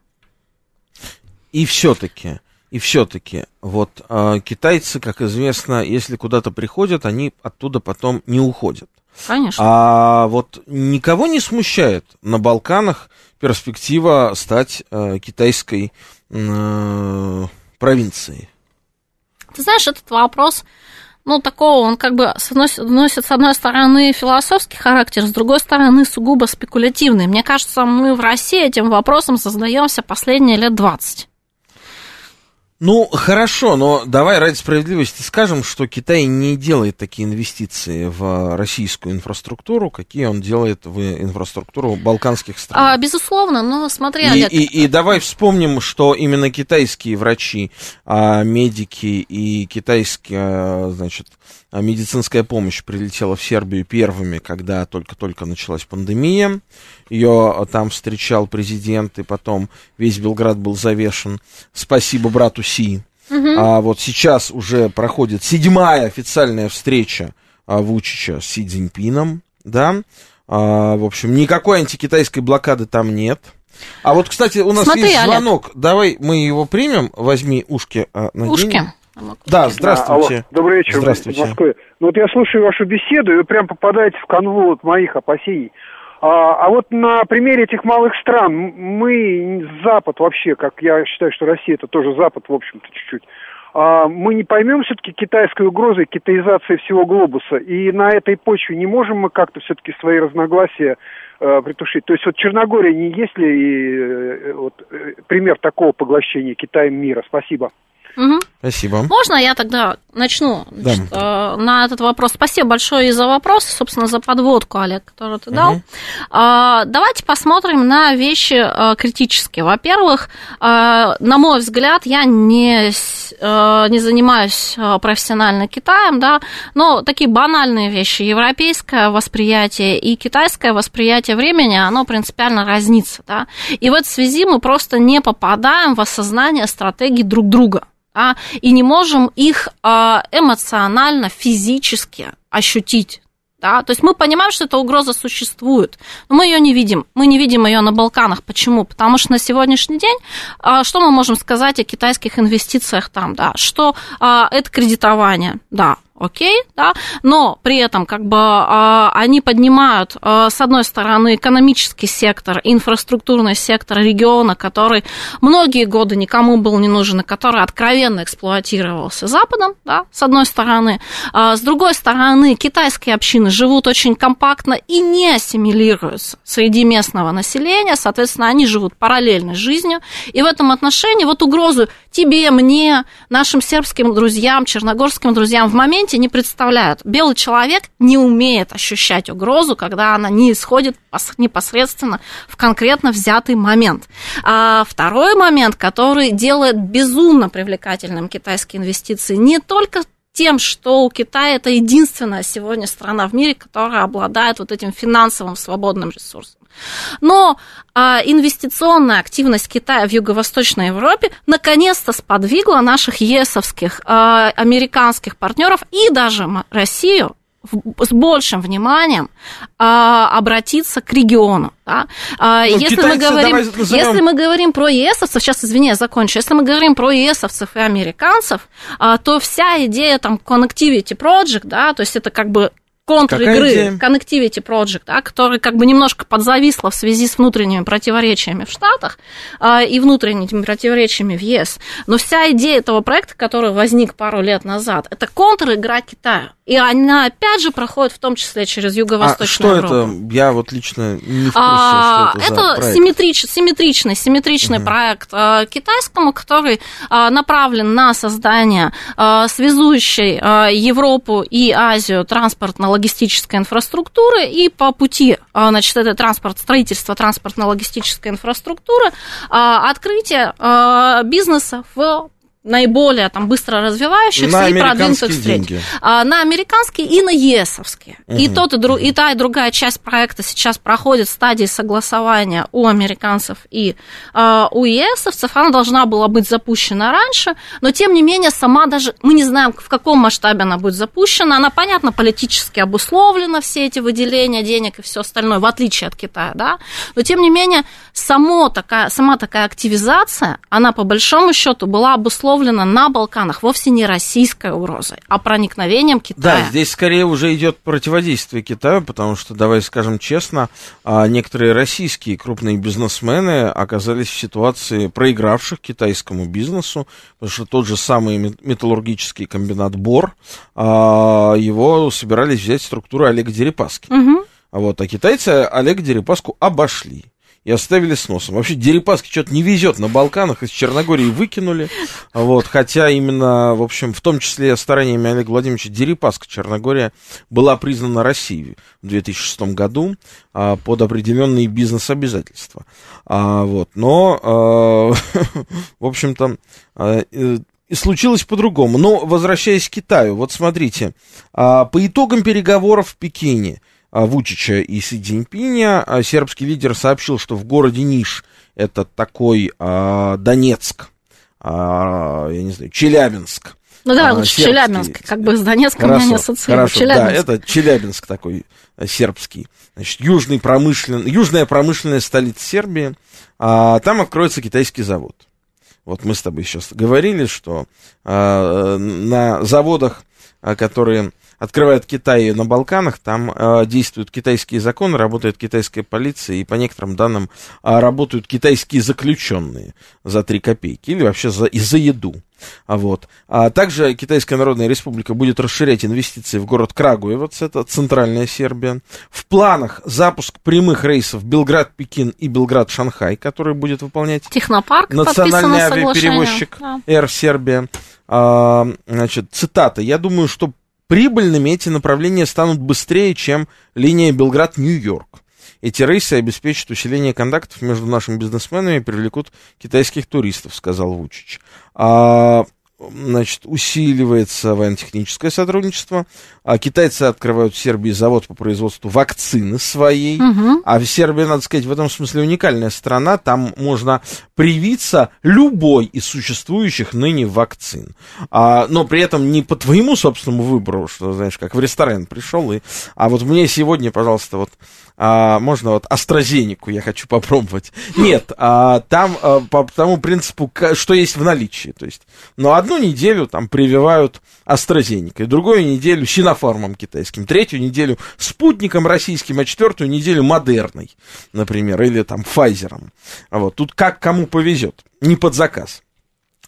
И все-таки и все-таки, вот э, китайцы, как известно, если куда-то приходят, они оттуда потом не уходят. Конечно. А вот никого не смущает на Балканах перспектива стать э, китайской э, провинции? Ты знаешь, этот вопрос, ну, такого, он как бы носит, носит, с одной стороны, философский характер, с другой стороны, сугубо спекулятивный. Мне кажется, мы в России этим вопросом создаемся последние лет 20. Ну, хорошо, но давай ради справедливости скажем, что Китай не делает такие инвестиции в российскую инфраструктуру, какие он делает в инфраструктуру балканских стран. А, безусловно, но смотри, и, Олег... И, и давай вспомним, что именно китайские врачи, а, медики и китайские, а, значит, медицинская помощь прилетела в Сербию первыми, когда только-только началась пандемия. Ее там встречал президент, и потом весь Белград был завешен. Спасибо брату Си. Угу. А вот сейчас уже проходит седьмая официальная встреча а, Вучича с Си Цзиньпином, да. А, в общем, никакой антикитайской блокады там нет. А вот, кстати, у нас Смотри, есть звонок. Олег. Давай мы его примем. Возьми ушки. А, надень. Ушки. Да, здравствуйте. Алло, добрый вечер. Здравствуйте. В Москве. Ну вот я слушаю вашу беседу, и вы прям попадаете в канву вот моих опасений. А, а вот на примере этих малых стран мы, Запад вообще, как я считаю, что Россия это тоже Запад, в общем-то, чуть-чуть, а, мы не поймем все-таки китайской угрозы, китаизации всего глобуса. И на этой почве не можем мы как-то все-таки свои разногласия э, притушить. То есть вот Черногория не есть ли э, вот, э, пример такого поглощения Китаем мира? Спасибо. Угу. Спасибо. Можно я тогда начну значит, да. э, на этот вопрос? Спасибо большое и за вопрос, собственно, за подводку, Олег, которую ты дал. Угу. Давайте посмотрим на вещи э, критические. Во-первых, э, на мой взгляд, я не, не занимаюсь профессионально Китаем, да, но такие банальные вещи, европейское восприятие и китайское восприятие времени, оно принципиально разнится, да. И в этой связи мы просто не попадаем в осознание стратегий друг друга а, и не можем их а, эмоционально, физически ощутить. Да? То есть мы понимаем, что эта угроза существует, но мы ее не видим. Мы не видим ее на Балканах. Почему? Потому что на сегодняшний день а, что мы можем сказать о китайских инвестициях там? Да? Что это кредитование, да, окей, да, но при этом как бы а, они поднимают, а, с одной стороны, экономический сектор, инфраструктурный сектор региона, который многие годы никому был не нужен, и который откровенно эксплуатировался Западом, да, с одной стороны. А, с другой стороны, китайские общины живут очень компактно и не ассимилируются среди местного населения, соответственно, они живут параллельной жизнью, и в этом отношении вот угрозу тебе, мне, нашим сербским друзьям, черногорским друзьям в моменте моменте не представляют. Белый человек не умеет ощущать угрозу, когда она не исходит непосредственно в конкретно взятый момент. А второй момент, который делает безумно привлекательным китайские инвестиции, не только тем, что у Китая это единственная сегодня страна в мире, которая обладает вот этим финансовым свободным ресурсом. Но а, инвестиционная активность Китая в Юго-Восточной Европе наконец-то сподвигла наших ЕСовских, а, американских партнеров и даже Россию с большим вниманием а, обратиться к региону. Да? А, ну, если, мы говорим, если мы говорим про ЕСовцев, сейчас, извини, я закончу, если мы говорим про ЕСовцев и американцев, а, то вся идея там Connectivity Project, да, то есть это как бы контр игры Connectivity Project, да, который как бы немножко подзависла в связи с внутренними противоречиями в Штатах э, и внутренними противоречиями в ЕС. Но вся идея этого проекта, который возник пару лет назад, это контр-игра Китая. И она, опять же, проходит в том числе через Юго-Восточную а что Европу. это? Я вот лично не в курсе, а, что это, это за проект. Симметрич, симметричный, симметричный угу. проект э, китайскому, который э, направлен на создание э, связующей э, Европу и Азию транспортно-логистической инфраструктуры, и по пути, э, значит, это транспорт, строительство транспортно-логистической инфраструктуры, э, открытие э, бизнеса в наиболее там, быстро развивающихся на и продвинутых встреч. А, на американские и на ЕСовские. Угу. И, тот, и, друг, и та, и другая часть проекта сейчас проходит в стадии согласования у американцев и а, у ЕСовцев. Она должна была быть запущена раньше, но тем не менее сама даже, мы не знаем, в каком масштабе она будет запущена. Она, понятно, политически обусловлена, все эти выделения денег и все остальное, в отличие от Китая, да. Но тем не менее, само такая, сама такая активизация, она по большому счету была обусловлена обусловлено на Балканах вовсе не российской угрозой, а проникновением Китая. Да, здесь скорее уже идет противодействие Китаю, потому что, давай скажем честно, а, некоторые российские крупные бизнесмены оказались в ситуации проигравших китайскому бизнесу, потому что тот же самый металлургический комбинат БОР, а, его собирались взять структуру Олега Дерипаски. Угу. Вот, а китайцы Олега Дерипаску обошли и оставили с носом. Вообще Дерипаски что-то не везет на Балканах, из Черногории выкинули. Вот, хотя именно, в общем, в том числе стараниями Олега Владимировича Дерипаска Черногория была признана Россией в 2006 году а, под определенные бизнес-обязательства. А, вот, но, а, [LAUGHS] в общем-то, а, и случилось по-другому. Но, возвращаясь к Китаю, вот смотрите, а, по итогам переговоров в Пекине – Вучича и Си Цзиньпиня, а, сербский лидер сообщил, что в городе Ниш, это такой а, Донецк, а, я не знаю, Челябинск. Ну да, лучше сербский. Челябинск, как бы с Донецком хорошо, меня не ассоциируют. Хорошо, Челябинск. да, это Челябинск такой сербский. Значит, южный промышлен... южная промышленная столица Сербии, а, там откроется китайский завод. Вот мы с тобой сейчас говорили, что а, на заводах, которые открывает Китай на Балканах, там э, действуют китайские законы, работает китайская полиция, и по некоторым данным э, работают китайские заключенные за 3 копейки, или вообще за, и за еду. А вот. А также Китайская Народная Республика будет расширять инвестиции в город Крагуевац, это центральная Сербия. В планах запуск прямых рейсов Белград-Пекин и Белград-Шанхай, который будет выполнять Технопарк, национальный авиаперевозчик да. Air Сербия. А, значит, цитата. Я думаю, что Прибыльными эти направления станут быстрее, чем линия Белград-Нью-Йорк. Эти рейсы обеспечат усиление контактов между нашими бизнесменами и привлекут китайских туристов, сказал Вучич. А значит, усиливается военно-техническое сотрудничество. А китайцы открывают в Сербии завод по производству вакцины своей. Угу. А в Сербии, надо сказать, в этом смысле уникальная страна. Там можно привиться любой из существующих ныне вакцин. А, но при этом не по твоему собственному выбору, что, знаешь, как в ресторан пришел. И, а вот мне сегодня, пожалуйста, вот а, можно вот AstraZeneca я хочу [LAUGHS] попробовать. Нет, а, там а, по тому принципу, что есть в наличии. То есть, но одну неделю там прививают и другую неделю Синофармом китайским, третью неделю спутником российским, а четвертую неделю Модерной, например, или там Pfizer. Вот, тут как кому повезет, не под заказ.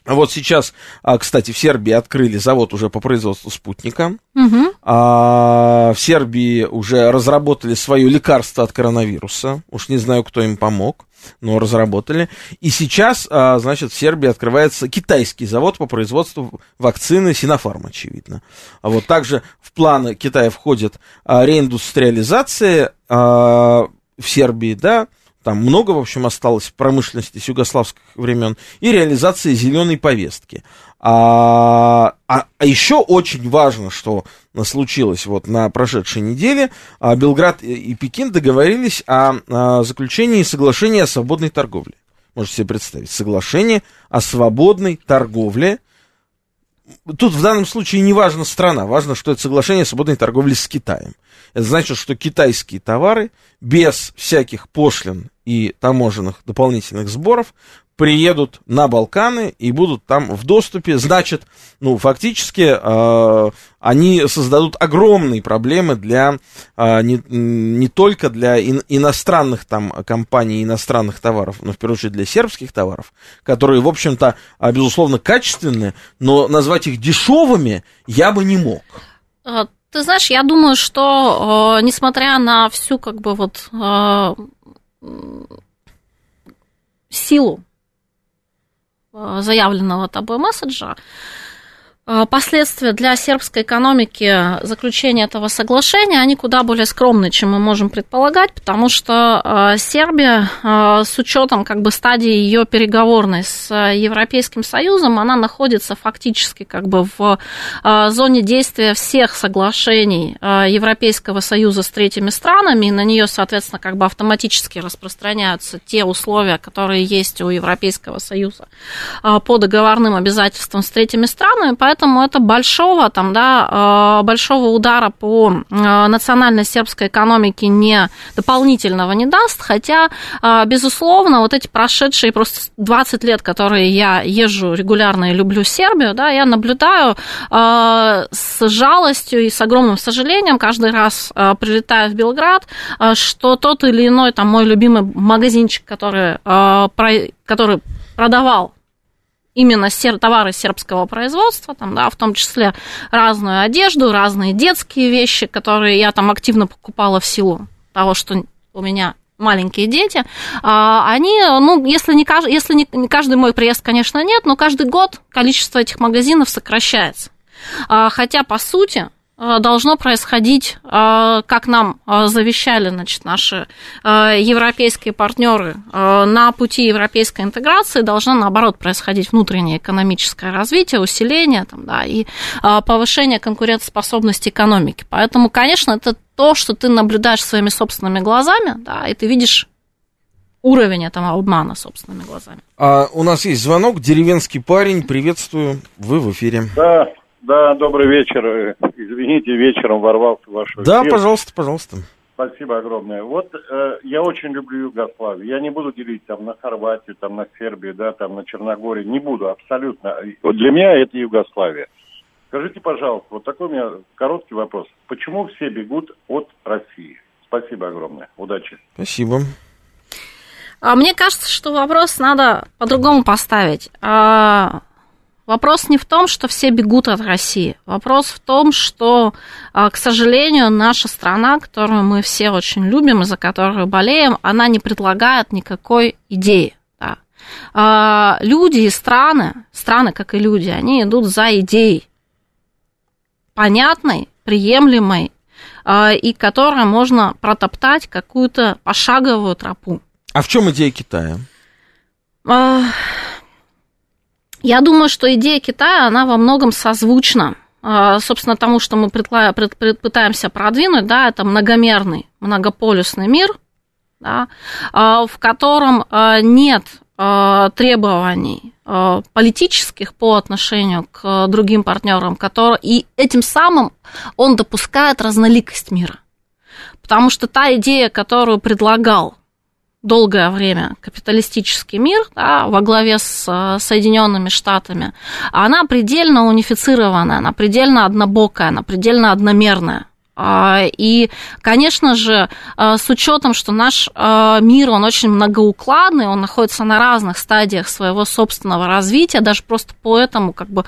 Вот сейчас, а, кстати, в Сербии открыли завод уже по производству спутника. Угу. А, в Сербии уже разработали свое лекарство от коронавируса. Уж не знаю, кто им помог, но разработали. И сейчас, а, значит, в Сербии открывается китайский завод по производству вакцины Синофарм, очевидно. А вот также в планы Китая входит реиндустриализация в Сербии, да, там много, в общем, осталось промышленности с югославских времен, и реализации зеленой повестки. А, а, а еще очень важно, что случилось вот на прошедшей неделе, а, Белград и Пекин договорились о, о заключении соглашения о свободной торговле. Можете себе представить, соглашение о свободной торговле. Тут в данном случае не важна страна, важно, что это соглашение о свободной торговле с Китаем. Это значит, что китайские товары без всяких пошлин и таможенных дополнительных сборов приедут на Балканы и будут там в доступе. Значит, ну, фактически э, они создадут огромные проблемы для э, не, не только для ин, иностранных там компаний, иностранных товаров, но в первую очередь для сербских товаров, которые, в общем-то, безусловно, качественные, но назвать их дешевыми я бы не мог. А, ты знаешь, я думаю, что э, несмотря на всю как бы вот э, силу заявленного тобой месседжа, последствия для сербской экономики заключения этого соглашения, они куда более скромные, чем мы можем предполагать, потому что э, Сербия э, с учетом как бы стадии ее переговорной с Европейским Союзом, она находится фактически как бы в зоне действия всех соглашений Европейского Союза с третьими странами, и на нее, соответственно, как бы автоматически распространяются те условия, которые есть у Европейского Союза по договорным обязательствам с третьими странами, поэтому поэтому это большого, там, да, большого удара по национальной сербской экономике не дополнительного не даст, хотя, безусловно, вот эти прошедшие просто 20 лет, которые я езжу регулярно и люблю Сербию, да, я наблюдаю с жалостью и с огромным сожалением каждый раз прилетая в Белград, что тот или иной там мой любимый магазинчик, который, который продавал именно сер, товары сербского производства, там, да, в том числе разную одежду, разные детские вещи, которые я там активно покупала в силу того, что у меня маленькие дети, а, они, ну, если не, каждый, если не, каждый мой приезд, конечно, нет, но каждый год количество этих магазинов сокращается. А, хотя, по сути, должно происходить, э, как нам э, завещали значит, наши европейские партнеры на пути европейской интеграции, должно наоборот происходить внутреннее экономическое развитие, усиление там, да, и повышение конкурентоспособности экономики. Поэтому, конечно, это то, что ты наблюдаешь своими собственными глазами, да, и ты видишь уровень этого обмана собственными глазами. А у нас есть звонок, деревенский парень, приветствую, вы в эфире. Да, да, добрый вечер. Извините, вечером ворвался в вашу Да, пожалуйста, пожалуйста. Спасибо огромное. Вот э, я очень люблю Югославию. Я не буду делить там на Хорватию, там на Сербию, да, там на Черногорию. Не буду, абсолютно. Вот для меня это Югославия. Скажите, пожалуйста, вот такой у меня короткий вопрос. Почему все бегут от России? Спасибо огромное. Удачи. Спасибо. А мне кажется, что вопрос надо по-другому поставить. А, Вопрос не в том, что все бегут от России. Вопрос в том, что, а, к сожалению, наша страна, которую мы все очень любим и за которую болеем, она не предлагает никакой идеи. Да. А, люди и страны, страны, как и люди, они идут за идеей понятной, приемлемой, а, и которой можно протоптать какую-то пошаговую тропу. А в чем идея Китая? Я думаю, что идея Китая, она во многом созвучна а, собственно, тому, что мы пытаемся продвинуть, да, это многомерный, многополюсный мир, да, а, в котором а, нет требований политических по отношению к другим партнерам, которые, и этим самым он допускает разноликость мира. Потому что та идея, которую предлагал долгое время капиталистический мир да, во главе с э, Соединенными Штатами, она предельно унифицированная, она предельно однобокая, она предельно одномерная. А, и, конечно же, э, с учетом, что наш э, мир, он очень многоукладный, он находится на разных стадиях своего собственного развития, даже просто по этому как бы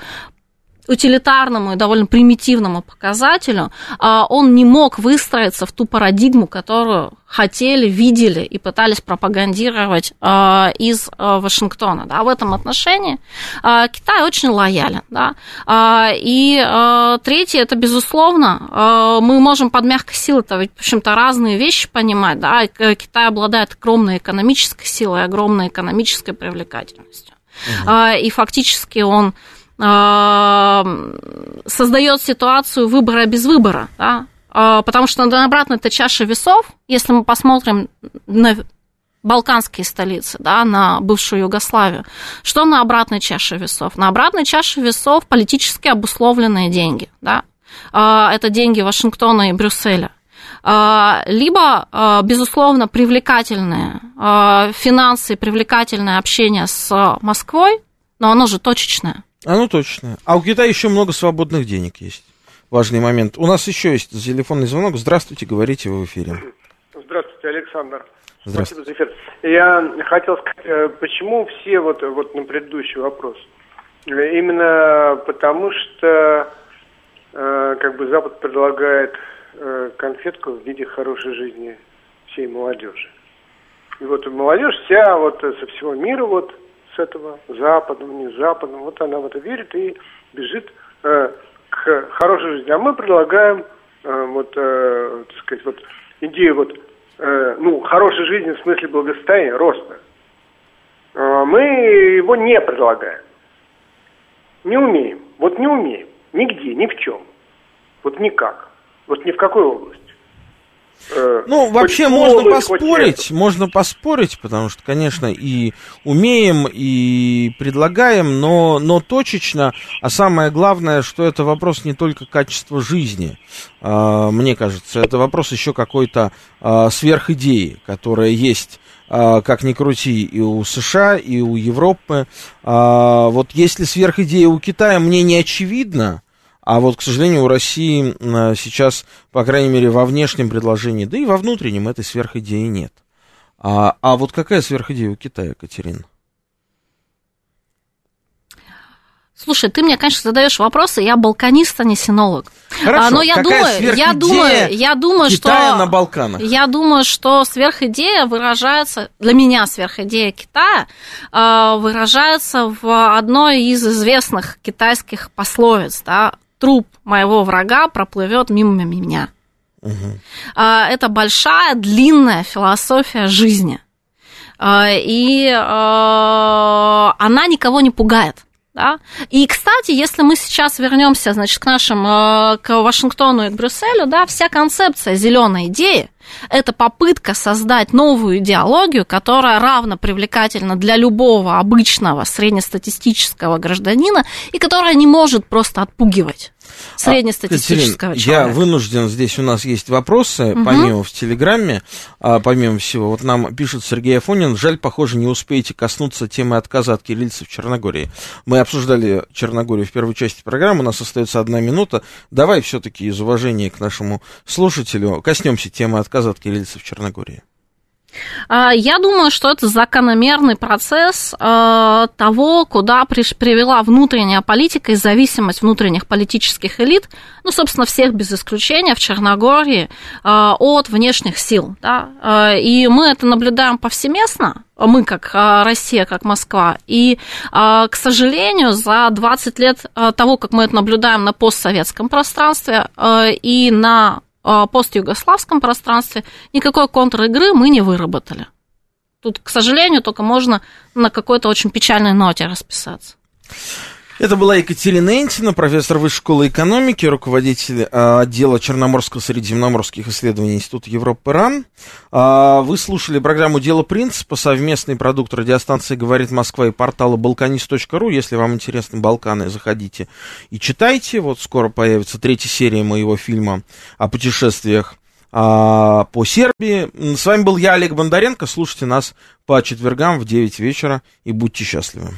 утилитарному и довольно примитивному показателю, а, он не мог выстроиться в ту парадигму, которую хотели, видели и пытались пропагандировать а, из а, Вашингтона. Да, в этом отношении Китай очень лоялен. Да. И третье, это безусловно, мы можем под мягкой силой-то ведь, в общем-то, разные вещи понимать. Да. Китай обладает огромной экономической силой, огромной экономической привлекательностью. Угу. И фактически он создает ситуацию выбора без выбора, да? А, потому что на обратной это чаша весов, если мы посмотрим на балканские столицы, да, на бывшую Югославию. Что на обратной чаше весов? На обратной чаше весов политически обусловленные деньги, да, а, это деньги Вашингтона и Брюсселя. Либо, безусловно, привлекательные финансы, привлекательное общение с Москвой, но оно же точечное. А ну точно. А у Китая еще много свободных денег есть. Важный момент. У нас еще есть телефонный звонок. Здравствуйте, говорите вы в эфире. Здравствуйте, Александр. Здравствуйте. Спасибо за эфир. Я хотел сказать, э, почему все вот, вот на предыдущий вопрос. Именно потому, что э, как бы Запад предлагает э, конфетку в виде хорошей жизни всей молодежи. И вот молодежь вся вот со всего мира вот с этого западного, не западного. Вот она в это верит и бежит э, к хорошей жизни. А мы предлагаем э, вот, э, так сказать, вот идею вот, э, ну, хорошей жизни в смысле благосостояния, роста. Э, мы его не предлагаем. Не умеем. Вот не умеем. Нигде, ни в чем. Вот никак. Вот ни в какой области. Э, Ну, вообще можно поспорить, можно поспорить, потому что, конечно, и умеем, и предлагаем, но, но точечно, а самое главное, что это вопрос не только качества жизни, а, мне кажется, это вопрос еще какой-то а, сверхидеи, которая есть а, как ни крути, и у США, и у Европы. Вот если сверхидея у Китая мне не очевидно, а вот, к сожалению, у России м, сейчас, по крайней мере, во внешнем предложении, да и во внутреннем этой сверхидеи нет. А, а вот какая сверхидея у Китая, Катерина? Слушай, ты мне, конечно, задаешь вопросы, я балканист, а не синолог. Хорошо, А, но я какая думаю, я думаю, я думаю, Китая что на Балканах? я думаю, что сверхидея выражается для меня сверхидея Китая э, выражается в одной из известных китайских пословиц, да, труп моего врага проплывет мимо меня. А, Это большая, длинная философия жизни. А, И э, она никого не пугает. Да? И, кстати, если мы сейчас вернемся, значит, к нашим, э, к Вашингтону и к Брюсселю, да, вся концепция зеленой идеи – это попытка создать новую идеологию, которая равно привлекательна для любого обычного среднестатистического гражданина и которая не может просто отпугивать среднестатистического А, человека. я вынужден, здесь у нас есть вопросы, помимо в Телеграме, а, помимо всего. Вот нам пишет Сергей Афонин, жаль, похоже, не успеете коснуться темы отказа от кириллицы в Черногории. Мы обсуждали Черногорию в первой части программы, у нас остается одна минута. Давай все-таки из уважения к нашему слушателю коснемся темы отказа от кириллицы в Черногории. А, Я думаю, что это закономерный процесс э, того, куда привела внутренняя политика и зависимость внутренних политических элит, ну, собственно, всех без исключения в Черногории, э, от внешних сил. Да? И мы это наблюдаем повсеместно, мы как Россия, как Москва. И, к сожалению, за 20 лет того, как мы это наблюдаем на постсоветском пространстве и на постюгославском пространстве, никакой контр-игры мы не выработали. Тут, к сожалению, только можно на какой-то очень печальной ноте расписаться. Это была Екатерина Энтина, профессор Высшей школы экономики, руководитель а, отдела Черноморско-Средиземноморских исследований Института Европы РАН. А, Вы слушали программу «Дело принципа», совместный продукт радиостанции «Говорит Москва» и портала balkanist.ru. Если вам интересны Балканы, заходите и читайте. Вот скоро появится третья серия моего фильма о путешествиях а, по Сербии. С вами был я, Олег Бондаренко. Слушайте нас по четвергам в 9 вечера и будьте счастливы.